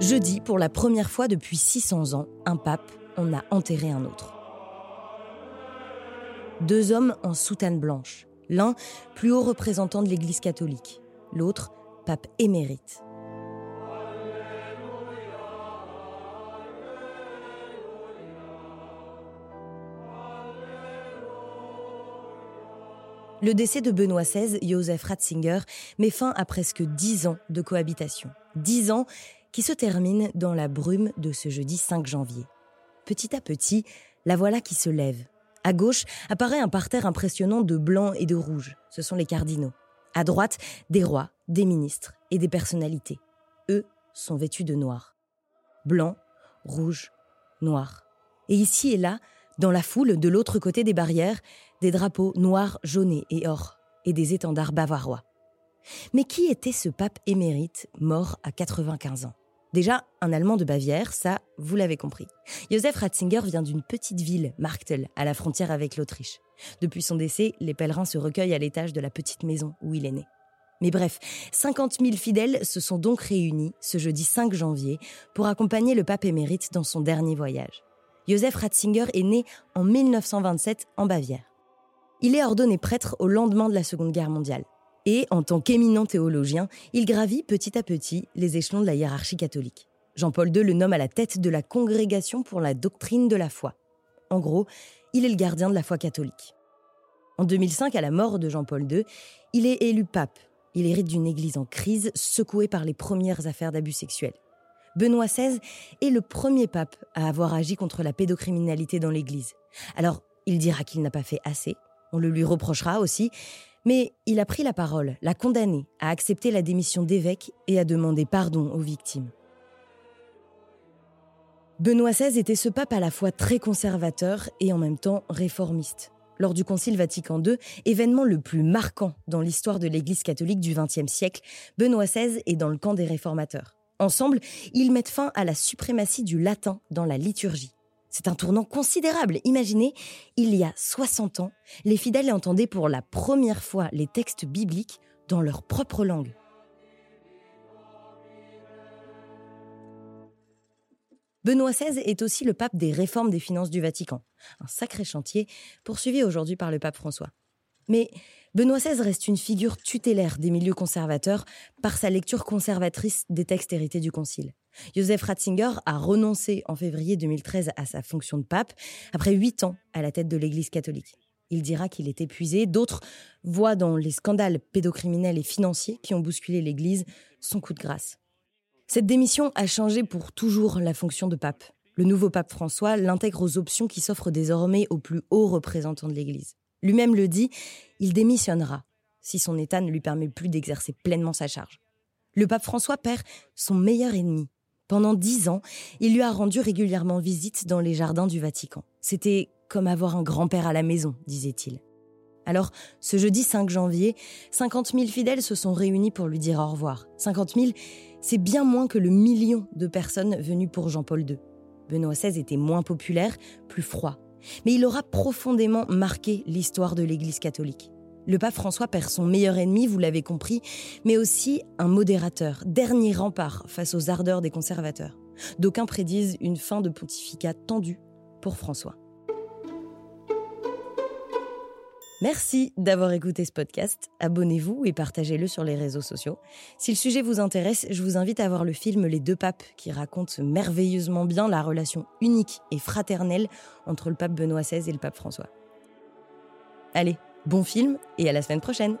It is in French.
Jeudi, pour la première fois depuis 600 ans, un pape en a enterré un autre. Deux hommes en soutane blanche. L'un, plus haut représentant de l'Église catholique. L'autre, pape émérite. Le décès de Benoît XVI, Joseph Ratzinger, met fin à presque dix ans de cohabitation. Dix ans qui se terminent dans la brume de ce jeudi 5 janvier. Petit à petit, la voilà qui se lève. À gauche apparaît un parterre impressionnant de blanc et de rouge. Ce sont les cardinaux. À droite, des rois, des ministres et des personnalités. Eux sont vêtus de noir. Blanc, rouge, noir. Et ici et là, dans la foule, de l'autre côté des barrières, des drapeaux noirs, jaunés et or, et des étendards bavarois. Mais qui était ce pape émérite mort à 95 ans? Déjà, un Allemand de Bavière, ça, vous l'avez compris. Joseph Ratzinger vient d'une petite ville, Marktel, à la frontière avec l'Autriche. Depuis son décès, les pèlerins se recueillent à l'étage de la petite maison où il est né. Mais bref, 50 000 fidèles se sont donc réunis ce jeudi 5 janvier pour accompagner le pape émérite dans son dernier voyage. Joseph Ratzinger est né en 1927 en Bavière. Il est ordonné prêtre au lendemain de la Seconde Guerre mondiale. Et, en tant qu'éminent théologien, il gravit petit à petit les échelons de la hiérarchie catholique. Jean-Paul II le nomme à la tête de la Congrégation pour la doctrine de la foi. En gros, il est le gardien de la foi catholique. En 2005, à la mort de Jean-Paul II, il est élu pape. Il hérite d'une église en crise, secouée par les premières affaires d'abus sexuels. Benoît XVI est le premier pape à avoir agi contre la pédocriminalité dans l'église. Alors, il dira qu'il n'a pas fait assez, on le lui reprochera aussi, mais il a pris la parole, l'a condamné à accepter la démission d'évêque et à demander pardon aux victimes. Benoît XVI était ce pape à la fois très conservateur et en même temps réformiste. Lors du Concile Vatican II, événement le plus marquant dans l'histoire de l'Église catholique du XXe siècle, Benoît XVI est dans le camp des réformateurs. Ensemble, ils mettent fin à la suprématie du latin dans la liturgie. C'est un tournant considérable. Imaginez, il y a 60 ans, les fidèles entendaient pour la première fois les textes bibliques dans leur propre langue. Benoît XVI est aussi le pape des réformes des finances du Vatican, un sacré chantier poursuivi aujourd'hui par le pape François. Mais Benoît XVI reste une figure tutélaire des milieux conservateurs par sa lecture conservatrice des textes hérités du Concile. Joseph Ratzinger a renoncé en février 2013 à sa fonction de pape après huit ans à la tête de l'Église catholique. Il dira qu'il est épuisé. D'autres voient dans les scandales pédocriminels et financiers qui ont bousculé l'Église son coup de grâce. Cette démission a changé pour toujours la fonction de pape. Le nouveau pape François l'intègre aux options qui s'offrent désormais aux plus hauts représentants de l'Église. Lui-même le dit, il démissionnera si son état ne lui permet plus d'exercer pleinement sa charge. Le pape François perd son meilleur ennemi, pendant dix ans, il lui a rendu régulièrement visite dans les jardins du Vatican. C'était comme avoir un grand-père à la maison, disait-il. Alors, ce jeudi 5 janvier, 50 000 fidèles se sont réunis pour lui dire au revoir. 50 000, c'est bien moins que le million de personnes venues pour Jean-Paul II. Benoît XVI était moins populaire, plus froid. Mais il aura profondément marqué l'histoire de l'Église catholique. Le pape François perd son meilleur ennemi, vous l'avez compris, mais aussi un modérateur, dernier rempart face aux ardeurs des conservateurs. D'aucuns prédisent une fin de pontificat tendue pour François. Merci d'avoir écouté ce podcast. Abonnez-vous et partagez-le sur les réseaux sociaux. Si le sujet vous intéresse, je vous invite à voir le film Les deux papes qui raconte merveilleusement bien la relation unique et fraternelle entre le pape Benoît XVI et le pape François. Allez, Bon film et à la semaine prochaine